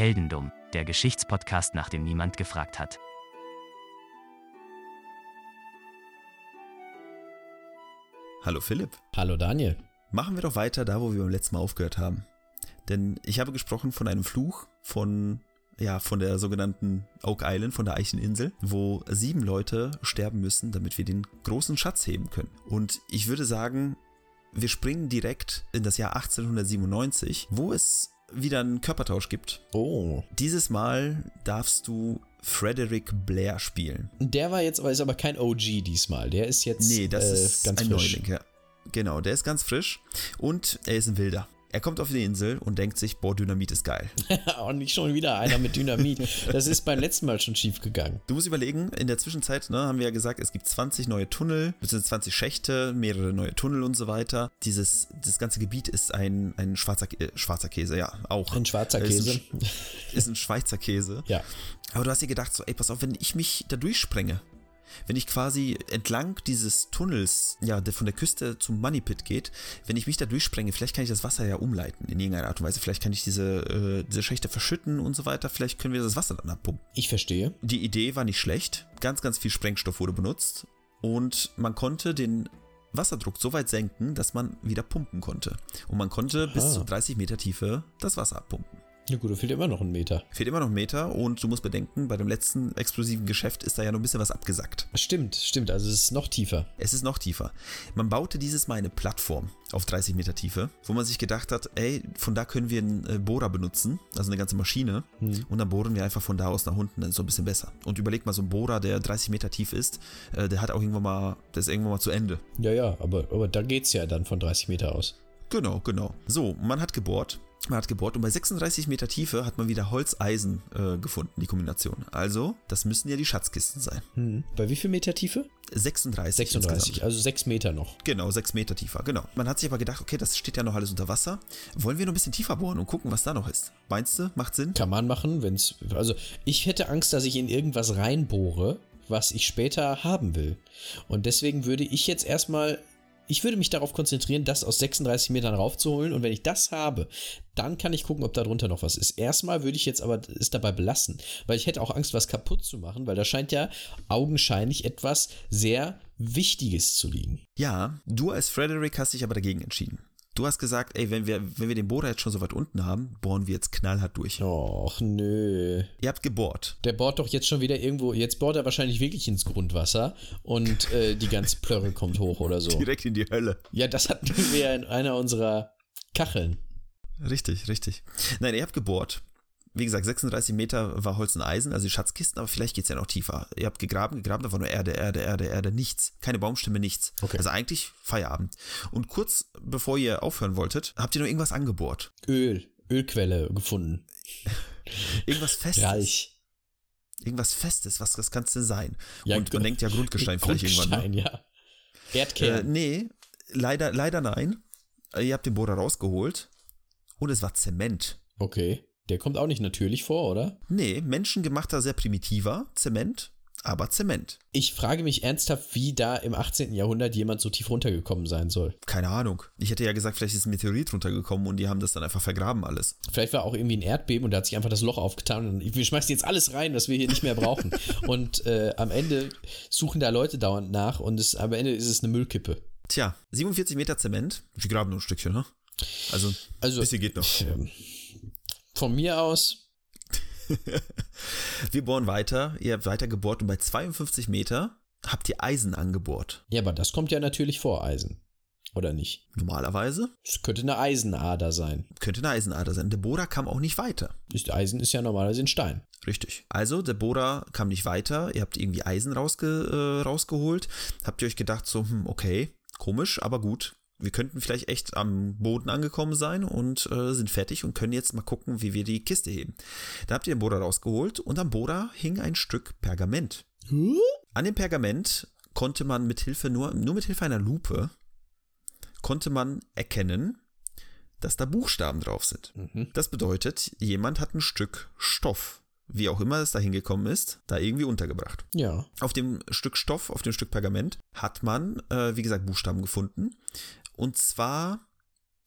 Heldendum, der Geschichtspodcast, nach dem niemand gefragt hat. Hallo Philipp. Hallo Daniel. Machen wir doch weiter da, wo wir beim letzten Mal aufgehört haben. Denn ich habe gesprochen von einem Fluch von ja, von der sogenannten Oak Island, von der Eicheninsel, wo sieben Leute sterben müssen, damit wir den großen Schatz heben können. Und ich würde sagen, wir springen direkt in das Jahr 1897, wo es wieder einen Körpertausch gibt. Oh. Dieses Mal darfst du Frederick Blair spielen. Der war jetzt aber, ist aber kein OG diesmal. Der ist jetzt Nee, das äh, ist ganz ein frisch. Neuling, ja. Genau, der ist ganz frisch und er ist ein Wilder. Er kommt auf die Insel und denkt sich, boah, Dynamit ist geil. Und nicht schon wieder einer mit Dynamit. Das ist beim letzten Mal schon schief gegangen. Du musst überlegen, in der Zwischenzeit ne, haben wir ja gesagt, es gibt 20 neue Tunnel, beziehungsweise 20 Schächte, mehrere neue Tunnel und so weiter. Dieses, das ganze Gebiet ist ein, ein schwarzer, äh, schwarzer Käse, ja, auch. Ein schwarzer Ist Käse. ein, ist ein Schweizer Käse. Ja. Aber du hast dir gedacht, so, ey, pass auf, wenn ich mich da durchsprenge, wenn ich quasi entlang dieses Tunnels, ja, der von der Küste zum Money Pit geht, wenn ich mich da durchsprenge, vielleicht kann ich das Wasser ja umleiten in irgendeiner Art und Weise. Vielleicht kann ich diese, äh, diese Schächte verschütten und so weiter. Vielleicht können wir das Wasser dann abpumpen. Ich verstehe. Die Idee war nicht schlecht. Ganz, ganz viel Sprengstoff wurde benutzt und man konnte den Wasserdruck so weit senken, dass man wieder pumpen konnte. Und man konnte bis Aha. zu 30 Meter Tiefe das Wasser abpumpen. Na gut, da fehlt immer noch ein Meter. Fehlt immer noch ein Meter und du musst bedenken, bei dem letzten explosiven Geschäft ist da ja noch ein bisschen was abgesackt. Stimmt, stimmt. Also es ist noch tiefer. Es ist noch tiefer. Man baute dieses Mal eine Plattform auf 30 Meter Tiefe, wo man sich gedacht hat, ey, von da können wir einen äh, Bohrer benutzen, also eine ganze Maschine, und dann bohren wir einfach von da aus nach unten, dann ist so ein bisschen besser. Und überleg mal, so ein Bohrer, der 30 Meter tief ist, äh, der hat auch irgendwann mal, der ist irgendwann mal zu Ende. Ja, ja, aber, aber da geht's ja dann von 30 Meter aus. Genau, genau. So, man hat gebohrt. Man hat gebohrt und bei 36 Meter Tiefe hat man wieder Holz-Eisen äh, gefunden, die Kombination. Also, das müssen ja die Schatzkisten sein. Hm. Bei wie viel Meter Tiefe? 36. 36, insgesamt. also 6 Meter noch. Genau, 6 Meter tiefer, genau. Man hat sich aber gedacht, okay, das steht ja noch alles unter Wasser. Wollen wir noch ein bisschen tiefer bohren und gucken, was da noch ist? Meinst du, macht Sinn? Kann man machen, wenn's. Also ich hätte Angst, dass ich in irgendwas reinbohre, was ich später haben will. Und deswegen würde ich jetzt erstmal. Ich würde mich darauf konzentrieren, das aus 36 Metern raufzuholen. Und wenn ich das habe, dann kann ich gucken, ob da drunter noch was ist. Erstmal würde ich jetzt aber es dabei belassen, weil ich hätte auch Angst, was kaputt zu machen, weil da scheint ja augenscheinlich etwas sehr Wichtiges zu liegen. Ja, du als Frederick hast dich aber dagegen entschieden. Du hast gesagt, ey, wenn wir, wenn wir den Bohrer jetzt schon so weit unten haben, bohren wir jetzt knallhart durch. Och, nö. Ihr habt gebohrt. Der bohrt doch jetzt schon wieder irgendwo. Jetzt bohrt er wahrscheinlich wirklich ins Grundwasser und äh, die ganze Plörre kommt hoch oder so. Direkt in die Hölle. Ja, das hatten wir ja in einer unserer Kacheln. Richtig, richtig. Nein, ihr habt gebohrt. Wie gesagt, 36 Meter war Holz und Eisen, also die Schatzkisten, aber vielleicht geht's ja noch tiefer. Ihr habt gegraben, gegraben, da war nur Erde, Erde, Erde, Erde, nichts. Keine Baumstämme, nichts. Okay. Also eigentlich Feierabend. Und kurz bevor ihr aufhören wolltet, habt ihr noch irgendwas angebohrt. Öl, Ölquelle gefunden. Irgendwas Festes. Reich. Irgendwas Festes, was das kann's denn sein? Ja, Und man denkt ja Grundgestein vielleicht irgendwann. Ne? Grundstein, ja. Äh, Erdkern. nee, leider, leider nein. Äh, Ihr habt den Bohrer rausgeholt und es war Zement. Okay. Der kommt auch nicht natürlich vor, oder? Nee, menschengemachter, sehr primitiver Zement, aber Zement. Ich frage mich ernsthaft, wie da im 18. Jahrhundert jemand so tief runtergekommen sein soll. Keine Ahnung. Ich hätte ja gesagt, vielleicht ist ein Meteorit runtergekommen und die haben das dann einfach vergraben alles. Vielleicht war auch irgendwie ein Erdbeben und da hat sich einfach das Loch aufgetan und wir schmeißen jetzt alles rein, was wir hier nicht mehr brauchen. und äh, am Ende suchen da Leute dauernd nach und es, am Ende ist es eine Müllkippe. Tja, 47 Meter Zement. Wir graben nur ein Stückchen, ne? Also, Also, bisschen geht noch. ähm, von mir aus, Wir bohren weiter. Ihr habt weiter gebohrt und bei 52 Meter habt ihr Eisen angebohrt. ja, aber das kommt ja natürlich vor Eisen. Oder nicht? Normalerweise Es könnte eine Eisenader sein. könnte eine Eisenader sein. Der Bohrer kam auch nicht weiter. Ist, Eisen ist ja normalerweise ein Stein. Richtig. Also, der Bohrer kam nicht weiter. Ihr habt irgendwie Eisen rausge äh, rausgeholt. Habt ihr euch gedacht, so, hm, okay, komisch, aber gut. Wir könnten vielleicht echt am Boden angekommen sein und äh, sind fertig und können jetzt mal gucken, wie wir die Kiste heben. Da habt ihr den Bohrer rausgeholt und am Bohrer hing ein Stück Pergament. An dem Pergament konnte man mit Hilfe nur, nur mit Hilfe einer Lupe konnte man erkennen, dass da Buchstaben drauf sind. Das bedeutet, jemand hat ein Stück Stoff, wie auch immer es da hingekommen ist, da irgendwie untergebracht. Ja. Auf dem Stück Stoff, auf dem Stück Pergament, hat man, äh, wie gesagt, Buchstaben gefunden. Und zwar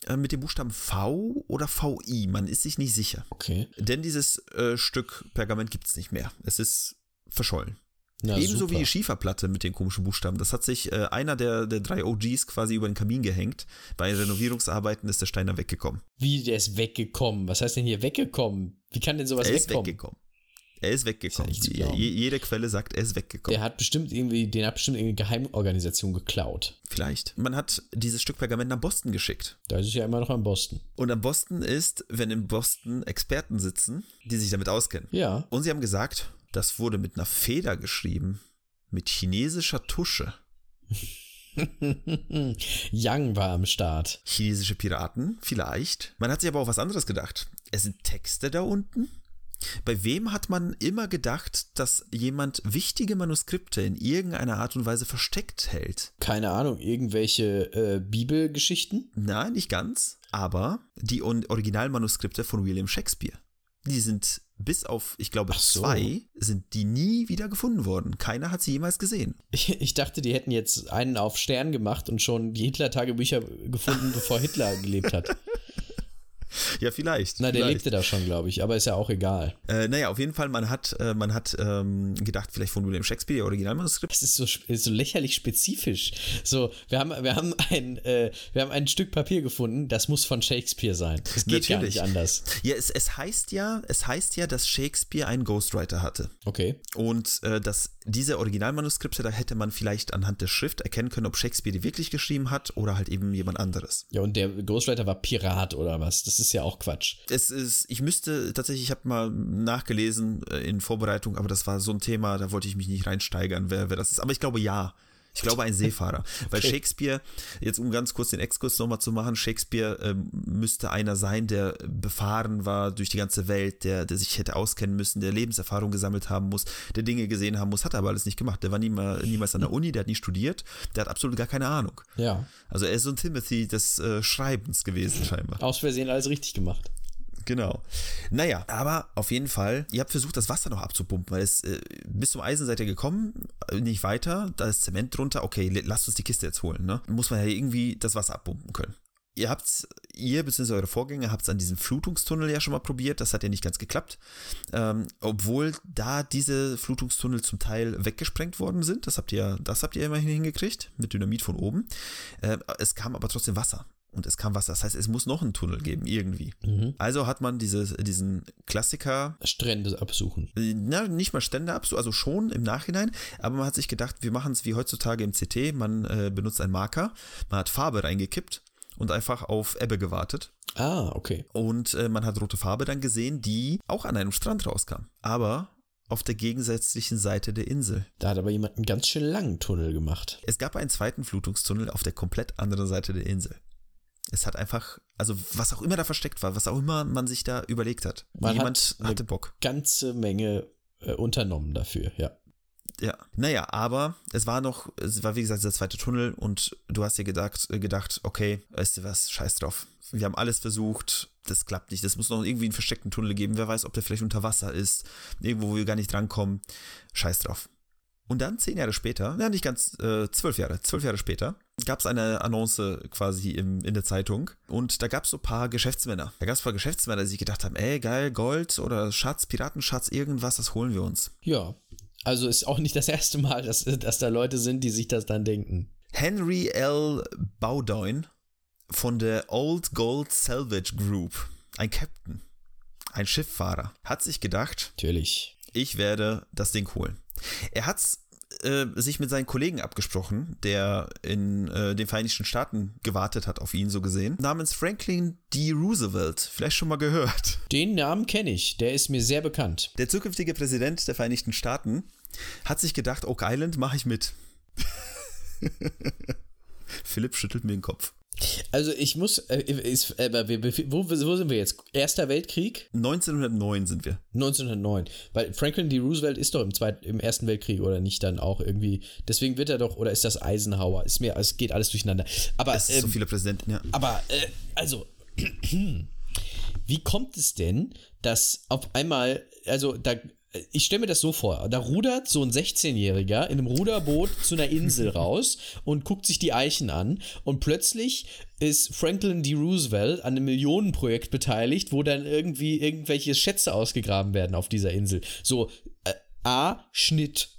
äh, mit dem Buchstaben V oder VI. Man ist sich nicht sicher. Okay. Denn dieses äh, Stück Pergament gibt es nicht mehr. Es ist verschollen. Na, Ebenso super. wie die Schieferplatte mit den komischen Buchstaben. Das hat sich äh, einer der, der drei OGs quasi über den Kamin gehängt. Bei Renovierungsarbeiten ist der Stein dann weggekommen. Wie, der ist weggekommen. Was heißt denn hier weggekommen? Wie kann denn sowas er ist wegkommen? weggekommen. Er ist weggekommen. Ist ja je, jede Quelle sagt, er ist weggekommen. Der hat bestimmt irgendwie, den hat bestimmt irgendeine Geheimorganisation geklaut. Vielleicht. Man hat dieses Stück Pergament nach Boston geschickt. Da ist es ja immer noch in Boston. Und am Boston ist, wenn in Boston Experten sitzen, die sich damit auskennen. Ja. Und sie haben gesagt, das wurde mit einer Feder geschrieben. Mit chinesischer Tusche. Young war am Start. Chinesische Piraten, vielleicht. Man hat sich aber auch was anderes gedacht. Es sind Texte da unten. Bei wem hat man immer gedacht, dass jemand wichtige Manuskripte in irgendeiner Art und Weise versteckt hält? Keine Ahnung, irgendwelche äh, Bibelgeschichten? Nein, nicht ganz. Aber die Originalmanuskripte von William Shakespeare. Die sind bis auf, ich glaube, so. zwei, sind die nie wieder gefunden worden. Keiner hat sie jemals gesehen. Ich, ich dachte, die hätten jetzt einen auf Stern gemacht und schon die Hitler-Tagebücher gefunden, bevor Hitler gelebt hat. Ja, vielleicht. Na, der vielleicht. lebte da schon, glaube ich, aber ist ja auch egal. Äh, naja, auf jeden Fall, man hat, äh, man hat ähm, gedacht, vielleicht von William Shakespeare, ihr Originalmanuskript. Es ist so, so lächerlich spezifisch. So, wir haben, wir haben ein, äh, wir haben ein Stück Papier gefunden, das muss von Shakespeare sein. Das geht gar Natürlich. nicht anders. Ja, es, es heißt ja, es heißt ja, dass Shakespeare einen Ghostwriter hatte. Okay. Und äh, dass diese Originalmanuskripte, da hätte man vielleicht anhand der Schrift erkennen können, ob Shakespeare die wirklich geschrieben hat oder halt eben jemand anderes. Ja, und der Ghostwriter war Pirat oder was? Das ist ja auch Quatsch. Es ist, ich müsste tatsächlich, ich habe mal nachgelesen äh, in Vorbereitung, aber das war so ein Thema, da wollte ich mich nicht reinsteigern, wer, wer das ist. Aber ich glaube ja. Ich glaube ein Seefahrer. Weil Okay. Shakespeare, jetzt um ganz kurz den Exkurs nochmal zu machen, Shakespeare ähm, müsste einer sein, der befahren war durch die ganze Welt, der, der sich hätte auskennen müssen, der Lebenserfahrung gesammelt haben muss, der Dinge gesehen haben muss, hat er aber alles nicht gemacht. Der war niemals, niemals an der Uni, der hat nie studiert, der hat absolut gar keine Ahnung. Ja. Also er ist so ein Timothy des äh, Schreibens gewesen scheinbar. Aus Versehen alles richtig gemacht. Genau. Naja, aber auf jeden Fall, ihr habt versucht, das Wasser noch abzupumpen, weil es äh, bis zum Eisen seid ihr gekommen, äh, nicht weiter, da ist Zement drunter, okay, lasst uns die Kiste jetzt holen, ne? Muss man ja irgendwie das Wasser abpumpen können. Ihr habt, ihr bzw. eure Vorgänger habt es an diesem Flutungstunnel ja schon mal probiert, das hat ja nicht ganz geklappt. Ähm, obwohl da diese Flutungstunnel zum Teil weggesprengt worden sind, das habt ihr, das habt ihr immerhin hingekriegt, mit Dynamit von oben. Äh, es kam aber trotzdem Wasser. Und es kam Wasser. Das heißt, es muss noch einen Tunnel geben, irgendwie. Mhm. Also hat man diese, diesen Klassiker, Strände absuchen. äh, na, nicht mal Stände ab, also schon im Nachhinein, aber man hat sich gedacht, wir machen es wie heutzutage im CT, man äh, benutzt einen Marker, man hat Farbe reingekippt und einfach auf Ebbe gewartet. Ah, okay. Und äh, man hat rote Farbe dann gesehen, die auch an einem Strand rauskam. Aber auf der gegensätzlichen Seite der Insel. Da hat aber jemand einen ganz schön langen Tunnel gemacht. Es gab einen zweiten Flutungstunnel auf der komplett anderen Seite der Insel. Es hat einfach, also was auch immer da versteckt war, was auch immer man sich da überlegt hat. Man Jemand hat eine- hatte Bock. Ganze Menge äh, unternommen dafür, ja. Ja, naja, aber es war noch, es war wie gesagt der zweite Tunnel und du hast dir gedacht, äh, gedacht, okay, weißt du was, scheiß drauf. Wir haben alles versucht, das klappt nicht. Es muss noch irgendwie einen versteckten Tunnel geben. Wer weiß, ob der vielleicht unter Wasser ist, irgendwo, wo wir gar nicht drankommen. Scheiß drauf. Und dann zehn Jahre später, ja nicht ganz, äh, zwölf Jahre, zwölf Jahre später, gab es eine Annonce quasi im, in der Zeitung und da gab es so ein paar Geschäftsmänner. Da gab es ein paar Geschäftsmänner, die sich gedacht haben, ey, geil, Gold oder Schatz, Piratenschatz, irgendwas, das holen wir uns. Ja. Also ist auch nicht das erste Mal, dass, dass da Leute sind, die sich das dann denken. Henry L. Bowdoin von der Old Gold Salvage Group, ein Captain, ein Schifffahrer, hat sich gedacht, Natürlich. ich werde das Ding holen. Er hat äh, sich mit seinen Kollegen abgesprochen, der in äh, den Vereinigten Staaten gewartet hat auf ihn, so gesehen, namens Franklin D. Roosevelt. Vielleicht schon mal gehört. Den Namen kenne ich, der ist mir sehr bekannt. Der zukünftige Präsident der Vereinigten Staaten hat sich gedacht, Oak Island mache ich mit. Philipp schüttelt mir den Kopf. Also ich muss, äh, ist, äh, wo, wo sind wir jetzt? Erster Weltkrieg? 1909 sind wir. 1909. Weil Franklin D. Roosevelt ist doch im, Zweit, im Ersten Weltkrieg oder nicht dann auch irgendwie. Deswegen wird er doch, oder ist das Eisenhower? Ist mir, es geht alles durcheinander. Aber, Es sind so ähm, viele Präsidenten, ja. aber äh, also, wie kommt es denn, dass auf einmal, also da, ich stelle mir das so vor, da rudert so ein 16-Jähriger in einem Ruderboot zu einer Insel raus und guckt sich die Eichen an und plötzlich ist Franklin D. Roosevelt an einem Millionenprojekt beteiligt, wo dann irgendwie irgendwelche Schätze ausgegraben werden auf dieser Insel. So, äh, A, Schnitt,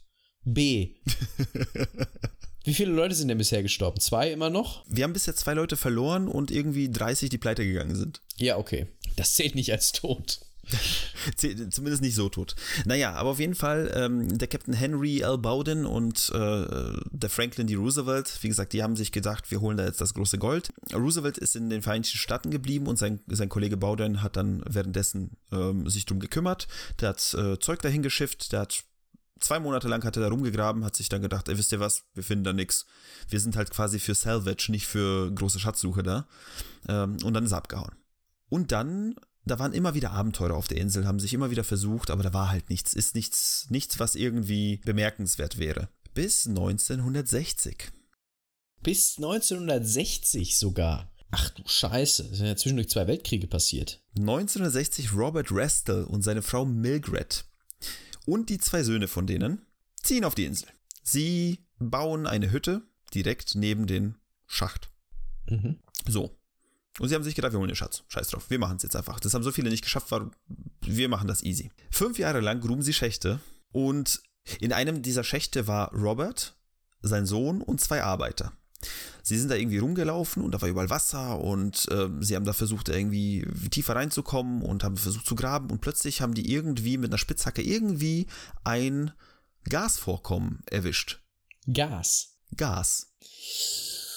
B. Wie viele Leute sind denn bisher gestorben? Zwei immer noch? Wir haben bisher zwei Leute verloren und irgendwie 30, die pleite gegangen sind. Ja, okay. Das zählt nicht als tot. Zumindest nicht so tot. Naja, aber auf jeden Fall ähm, der Captain Henry L. Bowden und äh, der Franklin D. Roosevelt, wie gesagt, die haben sich gedacht, wir holen da jetzt das große Gold. Roosevelt ist in den Vereinigten Staaten geblieben und sein, sein Kollege Bowden hat dann währenddessen ähm, sich drum gekümmert. Der hat äh, Zeug dahin geschifft, der hat zwei Monate lang hat er da rumgegraben, hat sich dann gedacht, ey, wisst ihr was, wir finden da nichts. Wir sind halt quasi für Salvage, nicht für große Schatzsuche da. Ähm, und dann ist er abgehauen. Und dann da waren immer wieder Abenteurer auf der Insel, haben sich immer wieder versucht, aber da war halt nichts, ist nichts, nichts, was irgendwie bemerkenswert wäre. Bis 1960. Bis 1960 sogar. Ach du Scheiße, es sind ja zwischendurch zwei Weltkriege passiert. 1960 Robert Restel und seine Frau Milgret und die zwei Söhne von denen ziehen auf die Insel. Sie bauen eine Hütte direkt neben den Schacht. Mhm. So, und sie haben sich gedacht, wir holen den Schatz. Scheiß drauf, wir machen es jetzt einfach. Das haben so viele nicht geschafft, wir machen das easy. Fünf Jahre lang gruben sie Schächte und in einem dieser Schächte war Robert, sein Sohn und zwei Arbeiter. Sie sind da irgendwie rumgelaufen und da war überall Wasser und äh, sie haben da versucht, irgendwie tiefer reinzukommen und haben versucht zu graben und plötzlich haben die irgendwie mit einer Spitzhacke irgendwie ein Gasvorkommen erwischt. Gas. Gas.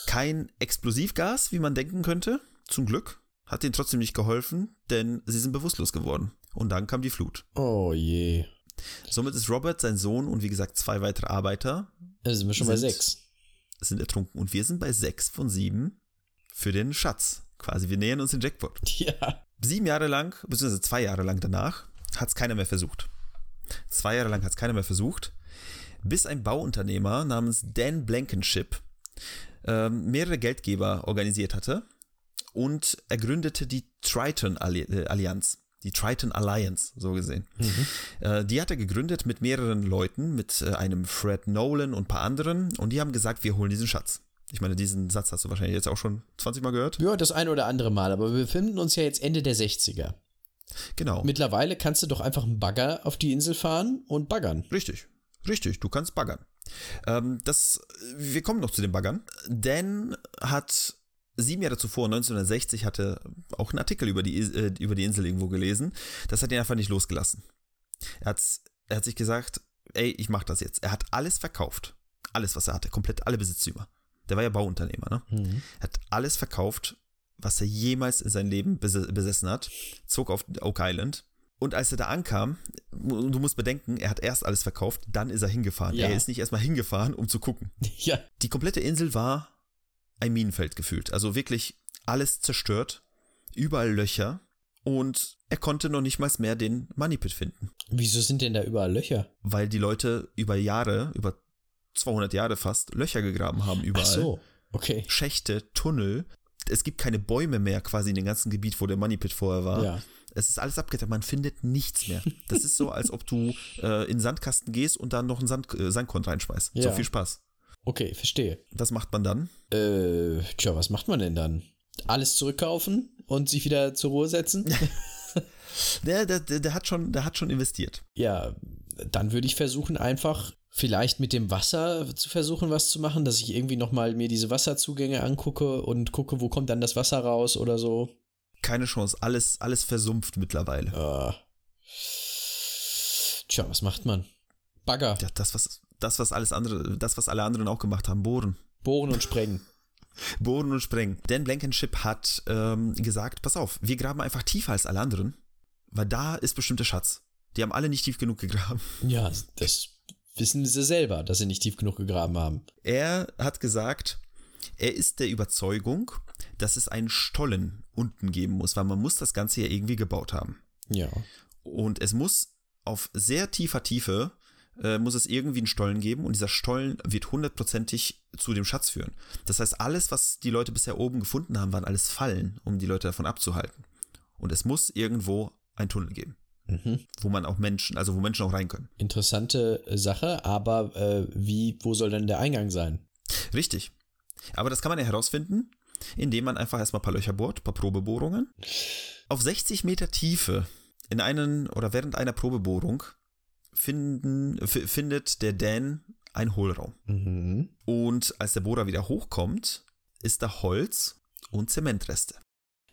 Kein Explosivgas, wie man denken könnte, zum Glück hat ihnen trotzdem nicht geholfen, denn sie sind bewusstlos geworden. Und dann kam die Flut. Oh je. Somit ist Robert, sein Sohn und wie gesagt zwei weitere Arbeiter. Da sind wir schon sind, bei sechs. Sind ertrunken. Und wir sind bei sechs von sieben für den Schatz. Quasi, wir nähern uns den Jackpot. Ja. Sieben Jahre lang, beziehungsweise zwei Jahre lang danach, hat es keiner mehr versucht. Zwei Jahre lang hat es keiner mehr versucht, bis ein Bauunternehmer namens Dan Blankenship äh, mehrere Geldgeber organisiert hatte und er gründete die Triton äh, Allianz. Die Triton Alliance, so gesehen. Mhm. Äh, die hat er gegründet mit mehreren Leuten, mit äh, einem Fred Nolan und ein paar anderen. Und die haben gesagt, wir holen diesen Schatz. Ich meine, diesen Satz hast du wahrscheinlich jetzt auch schon 20 Mal gehört. Ja, das eine oder andere Mal. Aber wir befinden uns ja jetzt Ende der 60er. Genau. Mittlerweile kannst du doch einfach einen Bagger auf die Insel fahren und baggern. Richtig. Richtig, du kannst baggern. Ähm, das, wir kommen noch zu den Baggern. Dan hat sieben Jahre zuvor, 1960, hatte auch einen Artikel über die, äh, über die Insel irgendwo gelesen. Das hat ihn einfach nicht losgelassen. Er, hat's, er hat sich gesagt, ey, ich mach das jetzt. Er hat alles verkauft. Alles, was er hatte. Komplett alle Besitztümer. Der war ja Bauunternehmer, ne? Mhm. Er hat alles verkauft, was er jemals in seinem Leben besessen hat. Zog auf Oak Island. Und als er da ankam, du musst bedenken, er hat erst alles verkauft, dann ist er hingefahren. Ja. Er ist nicht erstmal hingefahren, um zu gucken. Ja. Die komplette Insel war ein Minenfeld gefühlt. Also wirklich alles zerstört, überall Löcher und er konnte noch nicht mal mehr den Moneypit finden. Wieso sind denn da überall Löcher? Weil die Leute über Jahre, über 200 Jahre fast, Löcher gegraben haben überall. Ach so, okay. Schächte, Tunnel. Es gibt keine Bäume mehr quasi in dem ganzen Gebiet, wo der Moneypit vorher war. Ja. Es ist alles abgetan, man findet nichts mehr. Das ist so, als ob du äh, in den Sandkasten gehst und dann noch einen Sand, äh, Sandkorn reinschmeißt. Ja. So viel Spaß. Okay, verstehe. Was macht man dann? Äh, tja, was macht man denn dann? Alles zurückkaufen und sich wieder zur Ruhe setzen? der, der, der, hat schon, der hat schon investiert. Ja, dann würde ich versuchen, einfach vielleicht mit dem Wasser zu versuchen, was zu machen, dass ich irgendwie nochmal mir diese Wasserzugänge angucke und gucke, wo kommt dann das Wasser raus oder so. Keine Chance, alles, alles versumpft mittlerweile. Uh. Tja, was macht man? Bagger. Ja, das, was, das, was alles andere, das, was alle anderen auch gemacht haben, bohren. Bohren und sprengen. bohren und sprengen. Dan Blankenship hat ähm, gesagt, pass auf, wir graben einfach tiefer als alle anderen, weil da ist bestimmt der Schatz. Die haben alle nicht tief genug gegraben. Ja, das wissen sie selber, dass sie nicht tief genug gegraben haben. Er hat gesagt, er ist der Überzeugung, dass es einen Stollen unten geben muss, weil man muss das Ganze ja irgendwie gebaut haben. Ja. Und es muss auf sehr tiefer Tiefe äh, muss es irgendwie einen Stollen geben und dieser Stollen wird hundertprozentig zu dem Schatz führen. Das heißt, alles, was die Leute bisher oben gefunden haben, waren alles Fallen, um die Leute davon abzuhalten. Und es muss irgendwo einen Tunnel geben. wo man auch Menschen, also wo Menschen auch rein können. Interessante Sache, aber äh, wie, wo soll denn der Eingang sein? Richtig. Aber das kann man ja herausfinden, indem man einfach erstmal ein paar Löcher bohrt, ein paar Probebohrungen. Auf 60 Meter Tiefe in einen oder während einer Probebohrung finden, findet der Dan ein Hohlraum. Mhm. Und als der Bohrer wieder hochkommt, ist da Holz und Zementreste.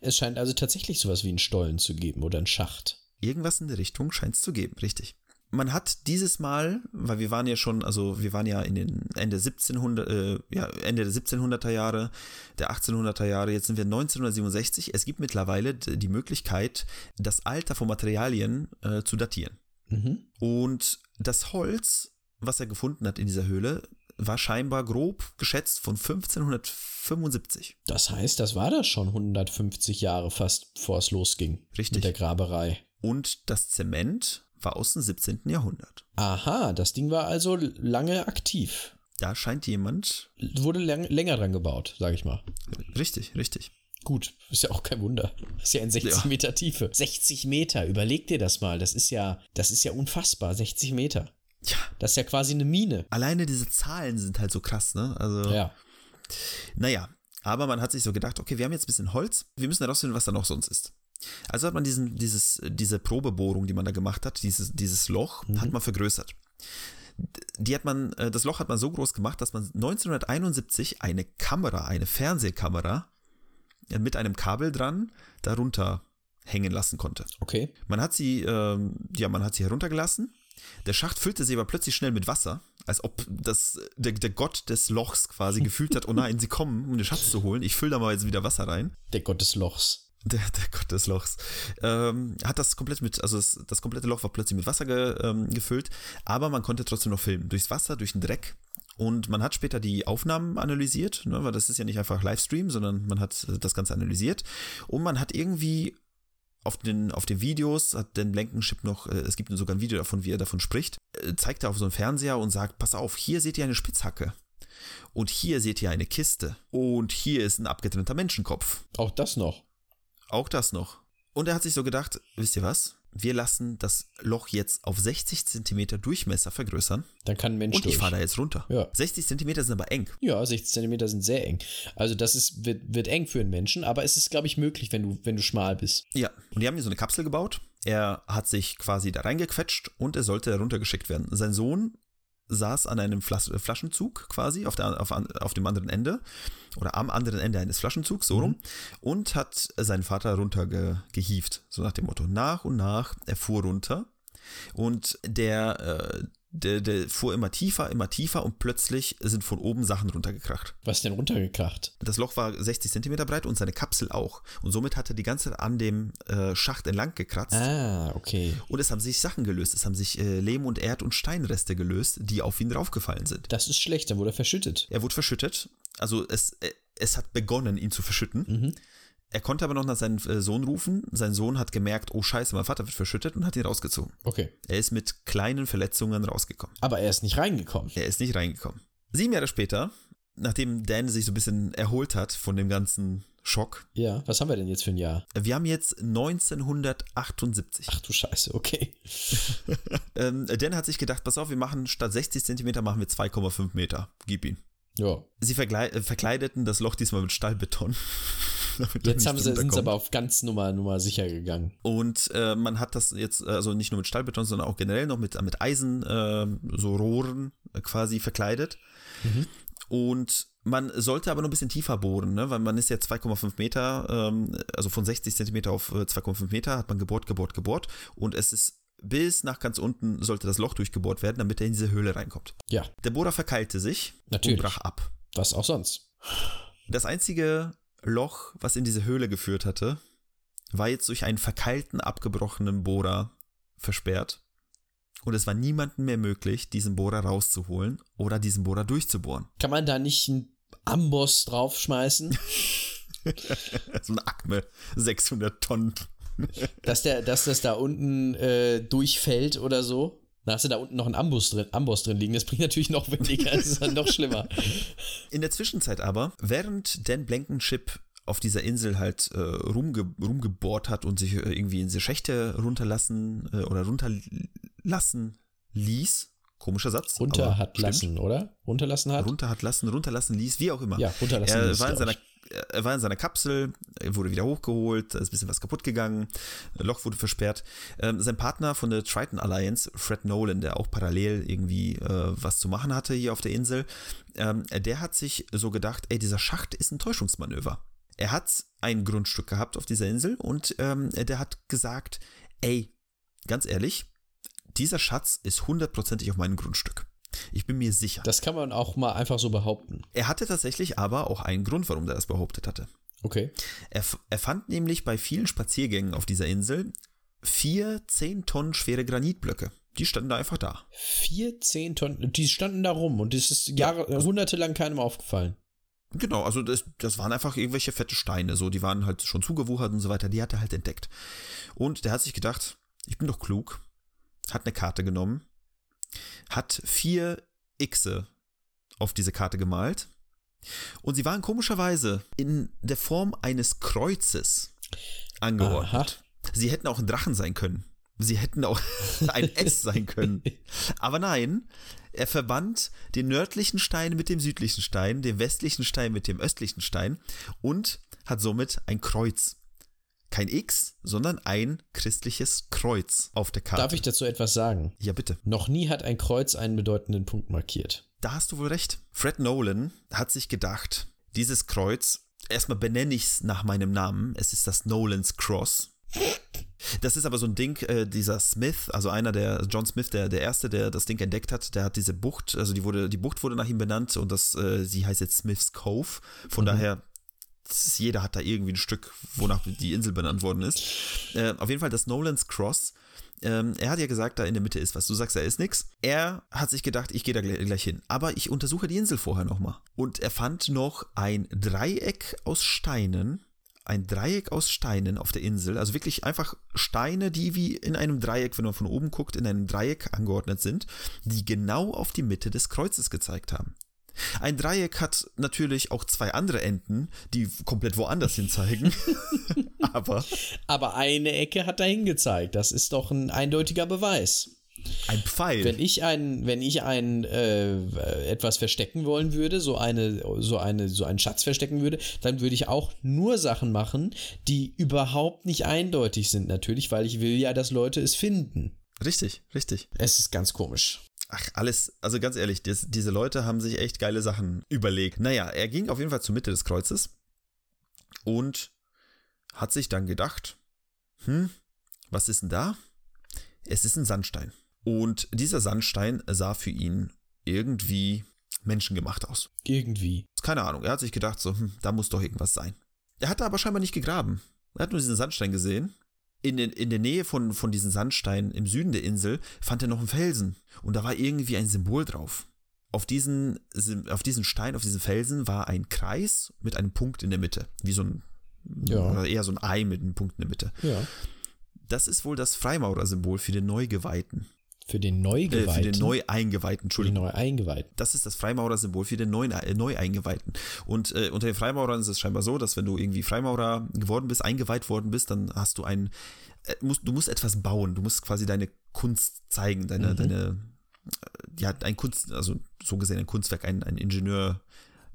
Es scheint also tatsächlich sowas wie einen Stollen zu geben oder einen Schacht. Irgendwas in der Richtung scheint es zu geben, richtig. Man hat dieses Mal, weil wir waren ja schon, also wir waren ja in den Ende 1700, äh, ja, Ende der 1700er Jahre, der 1800er Jahre, jetzt sind wir 1967. Es gibt mittlerweile die Möglichkeit, das Alter von Materialien äh, zu datieren. Mhm. Und das Holz, was er gefunden hat in dieser Höhle, war scheinbar grob geschätzt von 1575. Das heißt, das war das schon 150 Jahre fast, bevor es losging. Richtig. Mit der Graberei. Und das Zement war aus dem 17. Jahrhundert. Aha, das Ding war also lange aktiv. Da scheint jemand. Wurde lang, länger dran gebaut, sag ich mal. Richtig, richtig. Gut, ist ja auch kein Wunder. Ist ja in 60 Ja. Meter Tiefe. 60 Meter, überleg dir das mal. Das ist ja, das ist ja unfassbar. 60 Meter. Ja, Das ist ja quasi eine Mine. alleine diese Zahlen sind halt so krass, ne? Also, Ja. naja. Aber man hat sich so gedacht, okay, wir haben jetzt ein bisschen Holz, wir müssen herausfinden, was da noch sonst ist. Also hat man diesen, dieses, diese Probebohrung, die man da gemacht hat, dieses, dieses Loch, hat man vergrößert. Die hat man, äh, das Loch hat man so groß gemacht, dass man 1971 eine Kamera, eine Fernsehkamera mit einem Kabel dran darunter hängen lassen konnte. Okay. Man hat sie, ähm, ja, man hat sie heruntergelassen. Der Schacht füllte sich aber plötzlich schnell mit Wasser, als ob das, der, der Gott des Lochs quasi gefühlt hat, oh nein, sie kommen, um den Schatz zu holen. Ich fülle da mal jetzt wieder Wasser rein. Der Gott des Lochs. Der, der Gott des Lochs. Ähm, hat das komplett mit, also das, das komplette Loch war plötzlich mit Wasser ge, ähm, gefüllt, aber man konnte trotzdem noch filmen. Durchs Wasser, durch den Dreck. Und man hat später die Aufnahmen analysiert, ne, weil das ist ja nicht einfach Livestream, sondern man hat äh, das Ganze analysiert. Und man hat irgendwie auf den, auf den Videos hat Dan Blankenship noch, äh, es gibt sogar ein Video davon, wie er davon spricht, äh, zeigt er auf so einen Fernseher und sagt, pass auf, hier seht ihr eine Spitzhacke. Und hier seht ihr eine Kiste. Und hier ist ein abgetrennter Menschenkopf. Auch das noch. Auch das noch. Und er hat sich so gedacht, wisst ihr was? Wir lassen das Loch jetzt auf 60 Zentimeter Durchmesser vergrößern Dann kann ein Mensch und ich fahre da jetzt runter. Ja. 60 Zentimeter sind aber eng. Ja, 60 Zentimeter sind sehr eng. Also das ist, wird, wird eng für einen Menschen, aber es ist, glaube ich, möglich, wenn du, wenn du schmal bist. Ja. Und die haben hier so eine Kapsel gebaut. Er hat sich quasi da reingequetscht und er sollte heruntergeschickt werden. Sein Sohn saß an einem Flas äh, Flaschenzug quasi auf, der, auf, auf dem anderen Ende oder am anderen Ende eines Flaschenzugs, so rum, und hat seinen Vater runtergehievt. So nach dem Motto, nach und nach, er fuhr runter und der, äh, der, der fuhr immer tiefer, immer tiefer und plötzlich sind von oben Sachen runtergekracht. Was ist denn runtergekracht? Das Loch war 60 Zentimeter breit und seine Kapsel auch. Und somit hat er die ganze Zeit an dem äh, Schacht entlang gekratzt. Ah, okay. Und es haben sich Sachen gelöst. Es haben sich äh, Lehm- und Erd- und Steinreste gelöst, die auf ihn draufgefallen sind. Das ist schlecht, dann wurde er verschüttet. Er wurde verschüttet. Also es, äh, es hat begonnen, ihn zu verschütten. Mhm. Er konnte aber noch nach seinem äh, Sohn rufen. Sein Sohn hat gemerkt, oh scheiße, mein Vater wird verschüttet und hat ihn rausgezogen. Okay. Er ist mit kleinen Verletzungen rausgekommen. Aber er ist nicht reingekommen. Er ist nicht reingekommen. Sieben Jahre später, nachdem Dan sich so ein bisschen erholt hat von dem ganzen Schock, Ja, was haben wir denn jetzt für ein Jahr? wir haben jetzt 1978. Ach du Scheiße, okay. Ähm, Dan hat sich gedacht, pass auf, wir machen statt 60 Zentimeter machen wir 2,5 Meter. Gib ihn. Ja. Sie äh, verkleideten das Loch diesmal mit Stahlbeton. Jetzt haben sie, sind sie aber auf ganz Nummer, Nummer sicher gegangen. Und äh, man hat das jetzt, äh, also nicht nur mit Stahlbeton, sondern auch generell noch mit, mit Eisen, äh, so Rohren äh, quasi verkleidet. Und man sollte aber noch ein bisschen tiefer bohren, ne? weil man ist ja 2,5 Meter, ähm, also von 60 Zentimeter auf äh, 2,5 Meter hat man gebohrt, gebohrt, gebohrt. Und es ist bis nach ganz unten sollte das Loch durchgebohrt werden, damit er in diese Höhle reinkommt. Ja, Der Bohrer verkeilte sich Natürlich. und brach ab. was auch sonst. Das einzige Loch, was in diese Höhle geführt hatte, war jetzt durch einen verkeilten, abgebrochenen Bohrer versperrt. Und es war niemandem mehr möglich, diesen Bohrer rauszuholen oder diesen Bohrer durchzubohren. Kann man da nicht einen Amboss draufschmeißen, so eine Akme, 600 Tonnen. dass, der, dass das da unten äh, durchfällt oder so? Da hast du da unten noch einen Amboss drin, Amboss drin liegen. Das bringt natürlich noch weniger. Das ist dann noch schlimmer. In der Zwischenzeit aber, während Dan Blankenship auf dieser Insel halt äh, rumge rumgebohrt hat und sich äh, irgendwie in diese Schächte runterlassen äh, oder runterlassen ließ. Komischer Satz. Runter hat stimmt. lassen, oder? Runterlassen hat? Runter hat lassen, runterlassen ließ, wie auch immer. Ja, runterlassen er ließ, war in seiner er war in seiner Kapsel, er wurde wieder hochgeholt, da ist ein bisschen was kaputt gegangen, Loch wurde versperrt. Ähm, sein Partner von der Triton Alliance, Fred Nolan, der auch parallel irgendwie äh, was zu machen hatte hier auf der Insel, ähm, der hat sich so gedacht, ey, dieser Schacht ist ein Täuschungsmanöver. Er hat ein Grundstück gehabt auf dieser Insel und ähm, der hat gesagt, ey, ganz ehrlich, dieser Schatz ist hundertprozentig auf meinem Grundstück. Ich bin mir sicher. Das kann man auch mal einfach so behaupten. Er hatte tatsächlich aber auch einen Grund, warum er das behauptet hatte. Okay. Er, er fand nämlich bei vielen Spaziergängen auf dieser Insel vier 10 Tonnen schwere Granitblöcke. Die standen da einfach da. Vier, zehn Tonnen, die standen da rum und es ist Jahre, ja, also, lang keinem aufgefallen. Genau, also das, das waren einfach irgendwelche fette Steine, so, die waren halt schon zugewuchert und so weiter, die hat er halt entdeckt. Und der hat sich gedacht, ich bin doch klug, hat eine Karte genommen, hat vier Xe auf diese Karte gemalt und sie waren komischerweise in der Form eines Kreuzes angeordnet. Aha. Sie hätten auch ein Drachen sein können. Sie hätten auch ein S sein können. Aber nein, er verband den nördlichen Stein mit dem südlichen Stein, den westlichen Stein mit dem östlichen Stein und hat somit ein Kreuz kein X, sondern ein christliches Kreuz auf der Karte. Darf ich dazu etwas sagen? Ja, bitte. Noch nie hat ein Kreuz einen bedeutenden Punkt markiert. Da hast du wohl recht. Fred Nolan hat sich gedacht, dieses Kreuz, erstmal benenne ich es nach meinem Namen, es ist das Nolans Cross. Das ist aber so ein Ding, äh, dieser Smith, also einer der, John Smith, der, der Erste, der das Ding entdeckt hat, der hat diese Bucht, also die wurde, die Bucht wurde nach ihm benannt und das, äh, sie heißt jetzt Smith's Cove. Von mhm. daher jeder hat da irgendwie ein Stück, wonach die Insel benannt worden ist. Äh, auf jeden Fall das Nolan's Cross. Ähm, er hat ja gesagt, da in der Mitte ist was. Du sagst, da ist nichts. Er hat sich gedacht, ich gehe da gleich, gleich hin. Aber ich untersuche die Insel vorher nochmal. Und er fand noch ein Dreieck aus Steinen. Ein Dreieck aus Steinen auf der Insel. Also wirklich einfach Steine, die wie in einem Dreieck, wenn man von oben guckt, in einem Dreieck angeordnet sind, die genau auf die Mitte des Kreuzes gezeigt haben. Ein Dreieck hat natürlich auch zwei andere Enden, die komplett woanders hin zeigen. Aber. Aber eine Ecke hat dahin gezeigt. Das ist doch ein eindeutiger Beweis. Ein Pfeil. Wenn ich ein, wenn ich ein äh, etwas verstecken wollen würde, so eine, so eine, so einen Schatz verstecken würde, dann würde ich auch nur Sachen machen, die überhaupt nicht eindeutig sind, natürlich, weil ich will ja, dass Leute es finden. Richtig, richtig. Es ist ganz komisch. Ach, alles, also ganz ehrlich, das, diese Leute haben sich echt geile Sachen überlegt. Naja, er ging auf jeden Fall zur Mitte des Kreuzes und hat sich dann gedacht, hm, was ist denn da? Es ist ein Sandstein. Und dieser Sandstein sah für ihn irgendwie menschengemacht aus. Irgendwie. Keine Ahnung, er hat sich gedacht, so, hm, da muss doch irgendwas sein. Er hatte aber scheinbar nicht gegraben. Er hat nur diesen Sandstein gesehen in, den, in der Nähe von, von diesen Sandsteinen im Süden der Insel fand er noch einen Felsen und da war irgendwie ein Symbol drauf. Auf diesen, auf diesen Stein, auf diesen Felsen war ein Kreis mit einem Punkt in der Mitte. Wie so ein, ja. eher so ein Ei mit einem Punkt in der Mitte. Ja. Das ist wohl das Freimaurer-Symbol für den Neugeweihten. Für den Neugeweihten? Äh, für den Neueingeweihten, Entschuldigung. Für den Neueingeweihten. Das ist das Freimaurer-Symbol für den Neu äh, Neueingeweihten. Und äh, unter den Freimaurern ist es scheinbar so, dass wenn du irgendwie Freimaurer geworden bist, eingeweiht worden bist, dann hast du ein, äh, musst, du musst etwas bauen. Du musst quasi deine Kunst zeigen, deine, mhm. deine, äh, ja, ein Kunst, also so gesehen ein Kunstwerk, ein, ein Ingenieur,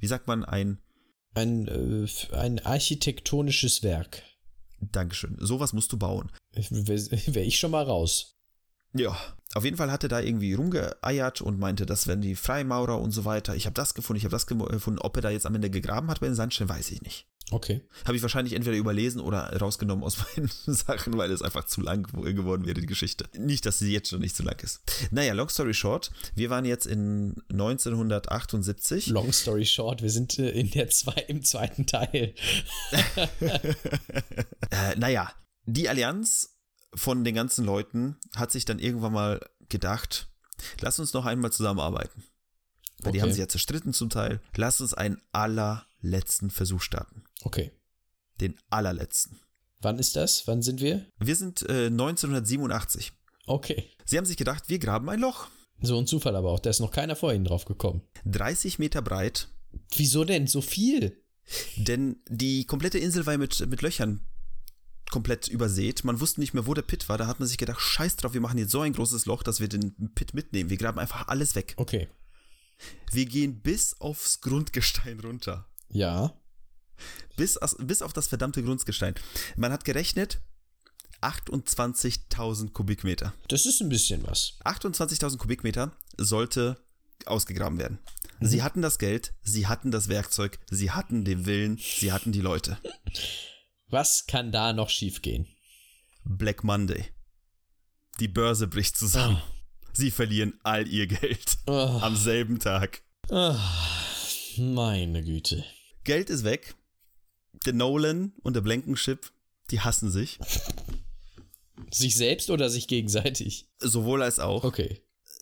wie sagt man, ein ein, äh, ein architektonisches Werk. Dankeschön. Sowas musst du bauen. Wäre ich schon mal raus. Ja, auf jeden Fall hat er da irgendwie rumgeeiert und meinte, das wären die Freimaurer und so weiter. Ich habe das gefunden, ich habe das gefunden. Ob er da jetzt am Ende gegraben hat bei den Sandsteinen, weiß ich nicht. Okay. Habe ich wahrscheinlich entweder überlesen oder rausgenommen aus meinen Sachen, weil es einfach zu lang geworden wäre, die Geschichte. Nicht, dass sie jetzt schon nicht zu lang ist. Naja, long story short, wir waren jetzt in 1978. Long story short, wir sind äh, in der zwei, im zweiten Teil. äh, naja, die Allianz von den ganzen Leuten hat sich dann irgendwann mal gedacht, lass uns noch einmal zusammenarbeiten. Weil okay. die haben sich ja zerstritten zum Teil. Lass uns einen allerletzten Versuch starten. Okay. Den allerletzten. Wann ist das? Wann sind wir? Wir sind äh, 1987. Okay. Sie haben sich gedacht, wir graben ein Loch. So ein Zufall aber auch, da ist noch keiner vor Ihnen drauf gekommen. 30 Meter breit. Wieso denn so viel? Denn die komplette Insel war mit, mit Löchern komplett übersät. Man wusste nicht mehr, wo der Pit war. Da hat man sich gedacht, scheiß drauf, wir machen jetzt so ein großes Loch, dass wir den Pit mitnehmen. Wir graben einfach alles weg. Okay. Wir gehen bis aufs Grundgestein runter. Ja. Bis, bis auf das verdammte Grundgestein. Man hat gerechnet, 28.000 Kubikmeter. Das ist ein bisschen was. 28.000 Kubikmeter sollte ausgegraben werden. Mhm. Sie hatten das Geld, sie hatten das Werkzeug, sie hatten den Willen, sie hatten die Leute. Was kann da noch schiefgehen? Black Monday. Die Börse bricht zusammen. Oh. Sie verlieren all ihr Geld. Oh. Am selben Tag. Oh. Meine Güte. Geld ist weg. Der Nolan und der Blankenship, die hassen sich. Sich selbst oder sich gegenseitig? Sowohl als auch. Okay.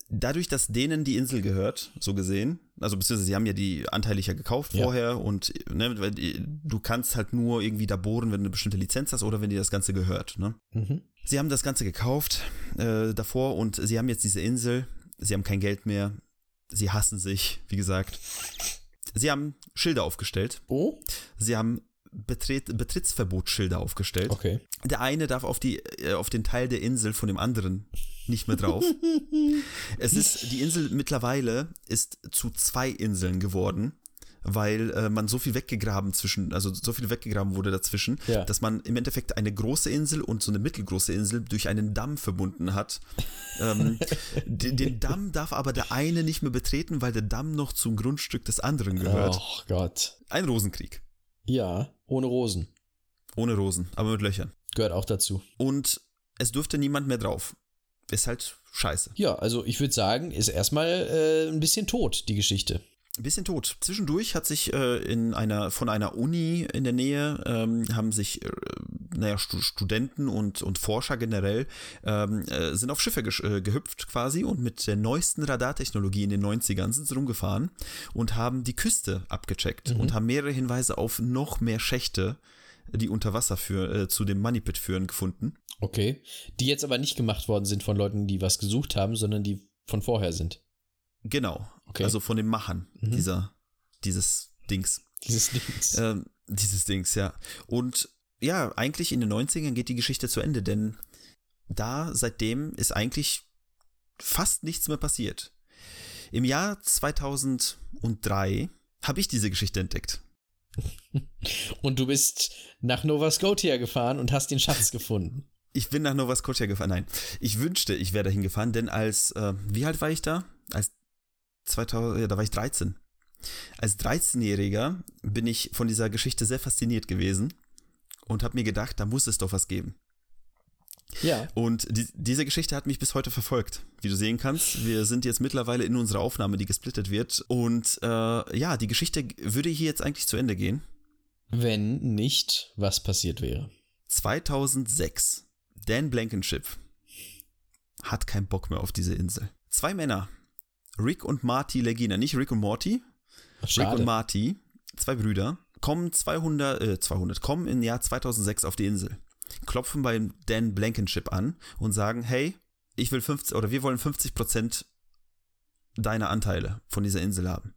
Dadurch, dass denen die Insel gehört, so gesehen, also beziehungsweise sie haben ja die anteilig ja gekauft ja. vorher und ne, du kannst halt nur irgendwie da bohren, wenn du eine bestimmte Lizenz hast oder wenn dir das Ganze gehört. Ne? Mhm. Sie haben das Ganze gekauft äh, davor und sie haben jetzt diese Insel, sie haben kein Geld mehr, sie hassen sich, wie gesagt. Sie haben Schilder aufgestellt. Oh. Sie haben Betret Betrittsverbotsschilder aufgestellt. Okay. Der eine darf auf, die, äh, auf den Teil der Insel von dem anderen nicht mehr drauf. es ist, die Insel mittlerweile ist zu zwei Inseln geworden, weil äh, man so viel weggegraben zwischen, also so viel weggegraben wurde dazwischen, ja. dass man im Endeffekt eine große Insel und so eine mittelgroße Insel durch einen Damm verbunden hat. ähm, den, den, Damm darf aber der eine nicht mehr betreten, weil der Damm noch zum Grundstück des anderen gehört. Oh Gott. Ein Rosenkrieg. Ja, ohne Rosen. Ohne Rosen, aber mit Löchern. Gehört auch dazu. Und es durfte niemand mehr drauf. Ist halt scheiße. Ja, also ich würde sagen, ist erstmal äh, ein bisschen tot, die Geschichte. Ein bisschen tot. Zwischendurch hat sich äh, in einer, von einer Uni in der Nähe, ähm, haben sich, äh, naja, Stu Studenten und, und Forscher generell, ähm, äh, sind auf Schiffe äh, gehüpft quasi und mit der neuesten Radartechnologie in den 90ern sind sie rumgefahren und haben die Küste abgecheckt mhm. und haben mehrere Hinweise auf noch mehr Schächte, die unter Wasser für, äh, zu dem Money Pit führen, gefunden. Okay. Die jetzt aber nicht gemacht worden sind von Leuten, die was gesucht haben, sondern die von vorher sind. Genau. Okay. Also von den Machern mhm. dieser, dieses Dings. Dieses Dings. Ähm, dieses Dings, ja. Und ja, eigentlich in den 90ern geht die Geschichte zu Ende, denn da seitdem ist eigentlich fast nichts mehr passiert. Im Jahr 2003 habe ich diese Geschichte entdeckt. Und du bist nach Nova Scotia gefahren und hast den Schatz gefunden. Ich bin nach Nova Scotia gefahren. Nein, ich wünschte, ich wäre dahin gefahren, denn als, äh, wie alt war ich da? Als 2000, ja, da war ich 13. Als 13-Jähriger bin ich von dieser Geschichte sehr fasziniert gewesen und habe mir gedacht, da muss es doch was geben. Ja. Und die, diese Geschichte hat mich bis heute verfolgt. Wie du sehen kannst, wir sind jetzt mittlerweile in unserer Aufnahme, die gesplittet wird. Und äh, ja, die Geschichte würde hier jetzt eigentlich zu Ende gehen. Wenn nicht, was passiert wäre. 2006. Dan Blankenship hat keinen Bock mehr auf diese Insel. Zwei Männer Rick und Marty Legina, nicht Rick und Morty. Schade. Rick und Marty, zwei Brüder, kommen 200, äh, 200, kommen im Jahr 2006 auf die Insel, klopfen beim Dan Blankenship an und sagen, hey, ich will 50, oder wir wollen 50 Prozent deiner Anteile von dieser Insel haben.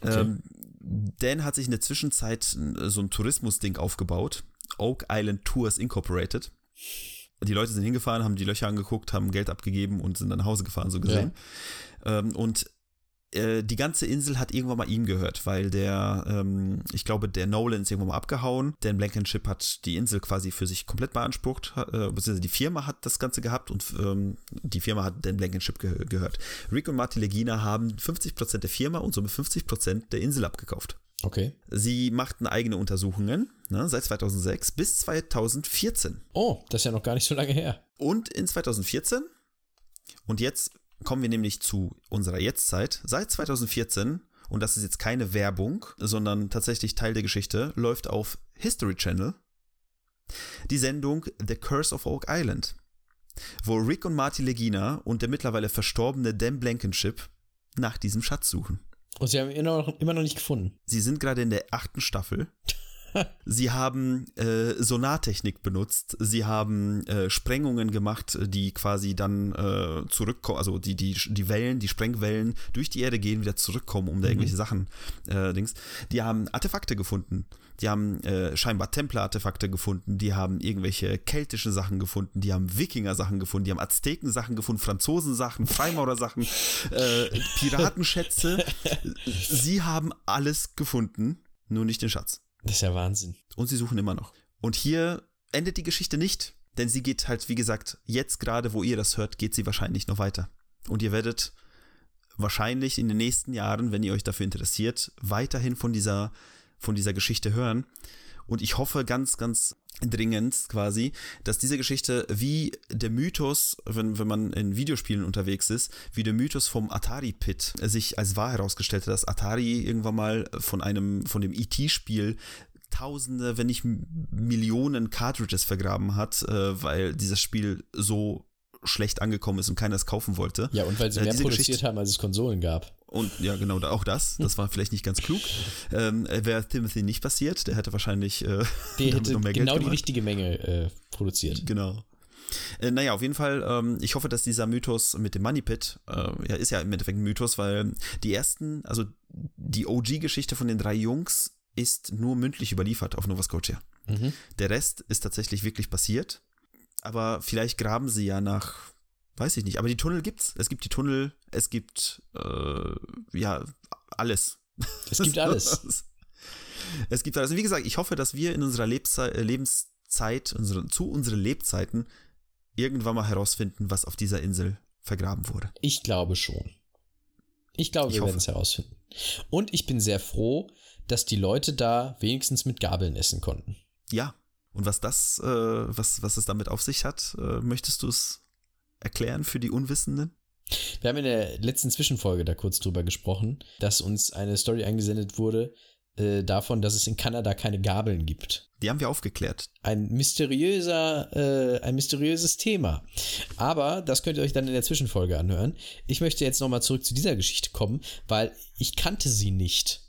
Okay. Ähm, Dan hat sich in der Zwischenzeit so ein Tourismusding aufgebaut, Oak Island Tours Incorporated. Die Leute sind hingefahren, haben die Löcher angeguckt, haben Geld abgegeben und sind dann nach Hause gefahren, so gesehen. Ja. Ähm, und äh, die ganze Insel hat irgendwann mal ihm gehört, weil der, ähm, ich glaube, der Nolan ist irgendwann mal abgehauen. Dan Blankenship hat die Insel quasi für sich komplett beansprucht, äh, beziehungsweise die Firma hat das Ganze gehabt und ähm, die Firma hat Dan Blankenship ge gehört. Rick und Marty Legina haben 50% der Firma und somit 50% der Insel abgekauft. Okay. Sie machten eigene Untersuchungen ne, seit 2006 bis 2014. Oh, das ist ja noch gar nicht so lange her. Und in 2014 und jetzt kommen wir nämlich zu unserer Jetztzeit. Seit 2014, und das ist jetzt keine Werbung, sondern tatsächlich Teil der Geschichte, läuft auf History Channel die Sendung The Curse of Oak Island, wo Rick und Marty Legina und der mittlerweile verstorbene Dan Blankenship nach diesem Schatz suchen. Und sie haben ihn immer noch, immer noch nicht gefunden. Sie sind gerade in der achten Staffel. Sie haben äh, Sonartechnik benutzt. Sie haben äh, Sprengungen gemacht, die quasi dann äh, zurückkommen, also die, die, die Wellen, die Sprengwellen durch die Erde gehen, wieder zurückkommen, um da irgendwelche Sachen, äh, Dings. Die haben Artefakte gefunden. Die haben äh, scheinbar Templer-Artefakte gefunden, die haben irgendwelche keltischen Sachen gefunden, die haben Wikinger-Sachen gefunden, die haben Azteken-Sachen gefunden, Franzosen-Sachen, Freimaurer-Sachen, äh, Piratenschätze. sie haben alles gefunden, nur nicht den Schatz. Das ist ja Wahnsinn. Und sie suchen immer noch. Und hier endet die Geschichte nicht, denn sie geht halt, wie gesagt, jetzt gerade, wo ihr das hört, geht sie wahrscheinlich noch weiter. Und ihr werdet wahrscheinlich in den nächsten Jahren, wenn ihr euch dafür interessiert, weiterhin von dieser von dieser Geschichte hören. Und ich hoffe ganz, ganz dringend quasi, dass diese Geschichte wie der Mythos, wenn, wenn man in Videospielen unterwegs ist, wie der Mythos vom Atari-Pit sich als wahr herausgestellt hat, dass Atari irgendwann mal von einem, von dem E.T.-Spiel Tausende, wenn nicht Millionen Cartridges vergraben hat, äh, weil dieses Spiel so schlecht angekommen ist und keiner es kaufen wollte. Ja, und weil sie Äh, mehr produziert Geschichte- haben, als es Konsolen gab. Und ja, genau, auch das. Das war vielleicht nicht ganz klug. Ähm, Wäre Timothy nicht passiert, der hätte wahrscheinlich äh, Der hätte genau die richtige Menge äh, produziert. Genau. Äh, naja, auf jeden Fall, ähm, ich hoffe, dass dieser Mythos mit dem Money Pit, äh, ja, ist ja im Endeffekt ein Mythos, weil die ersten, also die OG-Geschichte von den drei Jungs ist nur mündlich überliefert auf Nova Scotia. Mhm. Der Rest ist tatsächlich wirklich passiert. Aber vielleicht graben sie ja nach, weiß ich nicht. Aber die Tunnel gibt's. Es gibt die Tunnel, es gibt äh, ja alles. Es gibt alles. Es gibt alles. Und wie gesagt, ich hoffe, dass wir in unserer Lebzei äh, Lebenszeit, unsere, zu unseren Lebzeiten, irgendwann mal herausfinden, was auf dieser Insel vergraben wurde. Ich glaube schon. Ich glaube, Ich wir werden es herausfinden. Und ich bin sehr froh, dass die Leute da wenigstens mit Gabeln essen konnten. Ja. Und was das, äh, was, was es damit auf sich hat, äh, möchtest du es erklären für die Unwissenden? Wir haben in der letzten Zwischenfolge da kurz drüber gesprochen, dass uns eine Story eingesendet wurde äh, davon, dass es in Kanada keine Gabeln gibt. Die haben wir aufgeklärt. Ein mysteriöser, äh, ein mysteriöses Thema. Aber das könnt ihr euch dann in der Zwischenfolge anhören. Ich möchte jetzt nochmal zurück zu dieser Geschichte kommen, weil ich kannte sie nicht.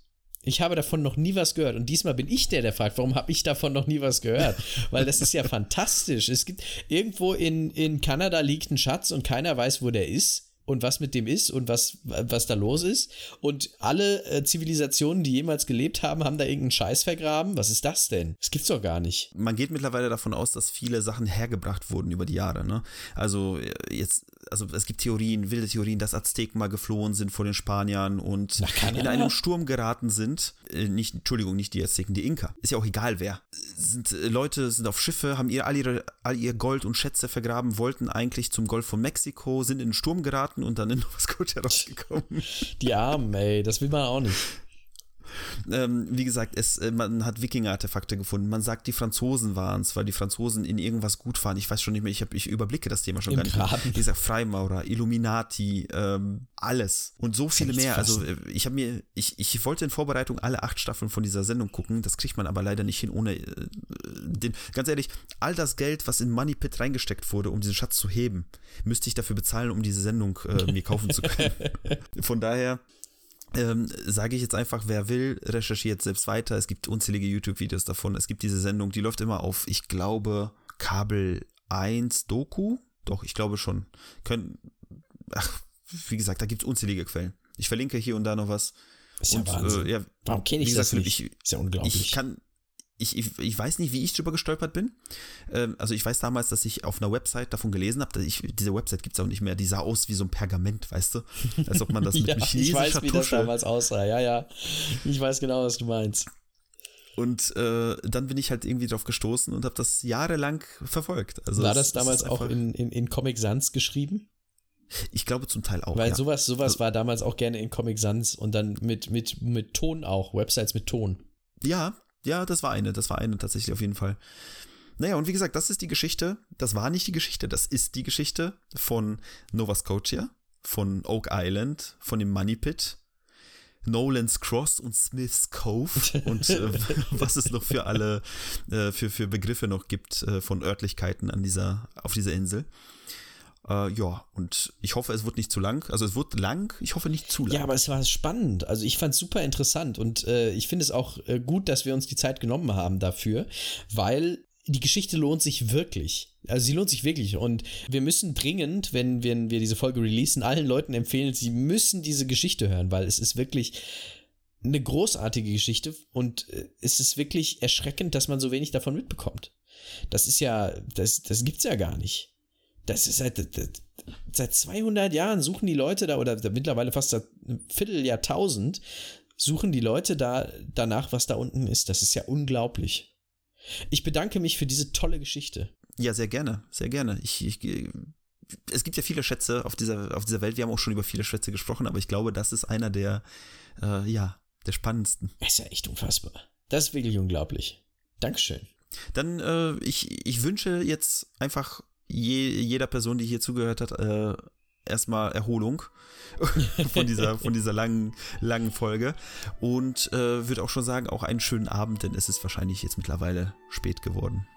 Ich habe davon noch nie was gehört. Und diesmal bin ich der, der fragt, warum habe ich davon noch nie was gehört? Weil das ist ja fantastisch. Es gibt irgendwo in, in Kanada liegt ein Schatz und keiner weiß, wo der ist und was mit dem ist und was, was da los ist. Und alle äh, Zivilisationen, die jemals gelebt haben, haben da irgendeinen Scheiß vergraben. Was ist das denn? Das gibt's doch gar nicht. Man geht mittlerweile davon aus, dass viele Sachen hergebracht wurden über die Jahre. Ne? Also äh, jetzt, also es gibt Theorien, wilde Theorien, dass Azteken mal geflohen sind vor den Spaniern und in einem Sturm geraten sind. Äh, nicht, Entschuldigung, nicht die Azteken, die Inka. Ist ja auch egal wer. Sind äh, Leute sind auf Schiffe, haben ihr all ihre all ihr Gold und Schätze vergraben, wollten eigentlich zum Golf von Mexiko, sind in den Sturm geraten und dann in Nova Scotia rausgekommen. Die Armen, ey, das will man auch nicht. Ähm, wie gesagt, es, äh, man hat Wikinger-Artefakte gefunden. Man sagt, die Franzosen waren es, weil die Franzosen in irgendwas gut waren. Ich weiß schon nicht mehr, ich, hab, ich überblicke das Thema schon Im gar nicht. Graben. Wie gesagt, Freimaurer, Illuminati, ähm, alles. Und so viele mehr. Also äh, ich habe mir, ich, ich wollte in Vorbereitung alle acht Staffeln von dieser Sendung gucken. Das kriegt man aber leider nicht hin, ohne äh, den. Ganz ehrlich, all das Geld, was in Money Pit reingesteckt wurde, um diesen Schatz zu heben, müsste ich dafür bezahlen, um diese Sendung äh, mir kaufen zu können. Von daher ähm, sage ich jetzt einfach, wer will, recherchiert selbst weiter. Es gibt unzählige YouTube-Videos davon. Es gibt diese Sendung, die läuft immer auf, ich glaube, Kabel 1 Doku. Doch, ich glaube schon. Können, ach, wie gesagt, da gibt es unzählige Quellen. Ich verlinke hier und da noch was. Ist ja und, Wahnsinn. äh, ja, Warum kenne ich wie das gesagt, nicht? Philipp, ist ja unglaublich. ich kann, ich, ich, ich weiß nicht, wie ich drüber gestolpert bin. Ähm, also ich weiß damals, dass ich auf einer Website davon gelesen habe, ich, diese Website gibt es auch nicht mehr, die sah aus wie so ein Pergament, weißt du? Als ob man das mit ja, einem ich chinesischer weiß, wie das damals aussah. Ja, ja. Ich weiß genau, was du meinst. Und äh, dann bin ich halt irgendwie drauf gestoßen und habe das jahrelang verfolgt. Also War das es damals auch in, in, in Comic Sans geschrieben? Ich glaube zum Teil auch. Weil ja. sowas, sowas Also- war damals auch gerne in Comic Sans und dann mit, mit, mit Ton auch, Websites mit Ton. Ja, ja, das war eine, das war eine tatsächlich auf jeden Fall. Naja, und wie gesagt, das ist die Geschichte, das war nicht die Geschichte, das ist die Geschichte von Nova Scotia, von Oak Island, von dem Money Pit, Nolan's Cross und Smith's Cove und äh, was es noch für alle, äh, für, für Begriffe noch gibt äh, von Örtlichkeiten an dieser, auf dieser Insel. Äh, ja, und ich hoffe, es wird nicht zu lang. Also es wird lang, ich hoffe nicht zu lang. Ja, aber es war spannend. Also ich fand es super interessant und äh, ich finde es auch äh, gut, dass wir uns die Zeit genommen haben dafür, weil die Geschichte lohnt sich wirklich. Also sie lohnt sich wirklich und wir müssen dringend, wenn, wenn wir diese Folge releasen, allen Leuten empfehlen, sie müssen diese Geschichte hören, weil es ist wirklich eine großartige Geschichte und äh, es ist wirklich erschreckend, dass man so wenig davon mitbekommt. Das ist ja, das, das gibt's ja gar nicht. Das ist seit, seit 200 Jahren suchen die Leute da, oder mittlerweile fast seit einem Vierteljahrtausend, suchen die Leute da danach, was da unten ist. Das ist ja unglaublich. Ich bedanke mich für diese tolle Geschichte. Ja, sehr gerne, sehr gerne. Ich, ich, es gibt ja viele Schätze auf dieser, auf dieser Welt. Wir haben auch schon über viele Schätze gesprochen, aber ich glaube, das ist einer der, äh, ja, der spannendsten. Das ist ja echt unfassbar. Das ist wirklich unglaublich. Dankeschön. Dann, äh, ich, ich wünsche jetzt einfach je, jeder Person, die hier zugehört hat, äh, erstmal Erholung von dieser, von dieser langen, langen Folge. Und äh, würde auch schon sagen, auch einen schönen Abend, denn es ist wahrscheinlich jetzt mittlerweile spät geworden.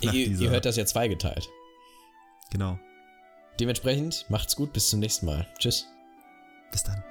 ihr, ihr hört das ja zweigeteilt. Genau. Dementsprechend macht's gut, bis zum nächsten Mal. Tschüss. Bis dann.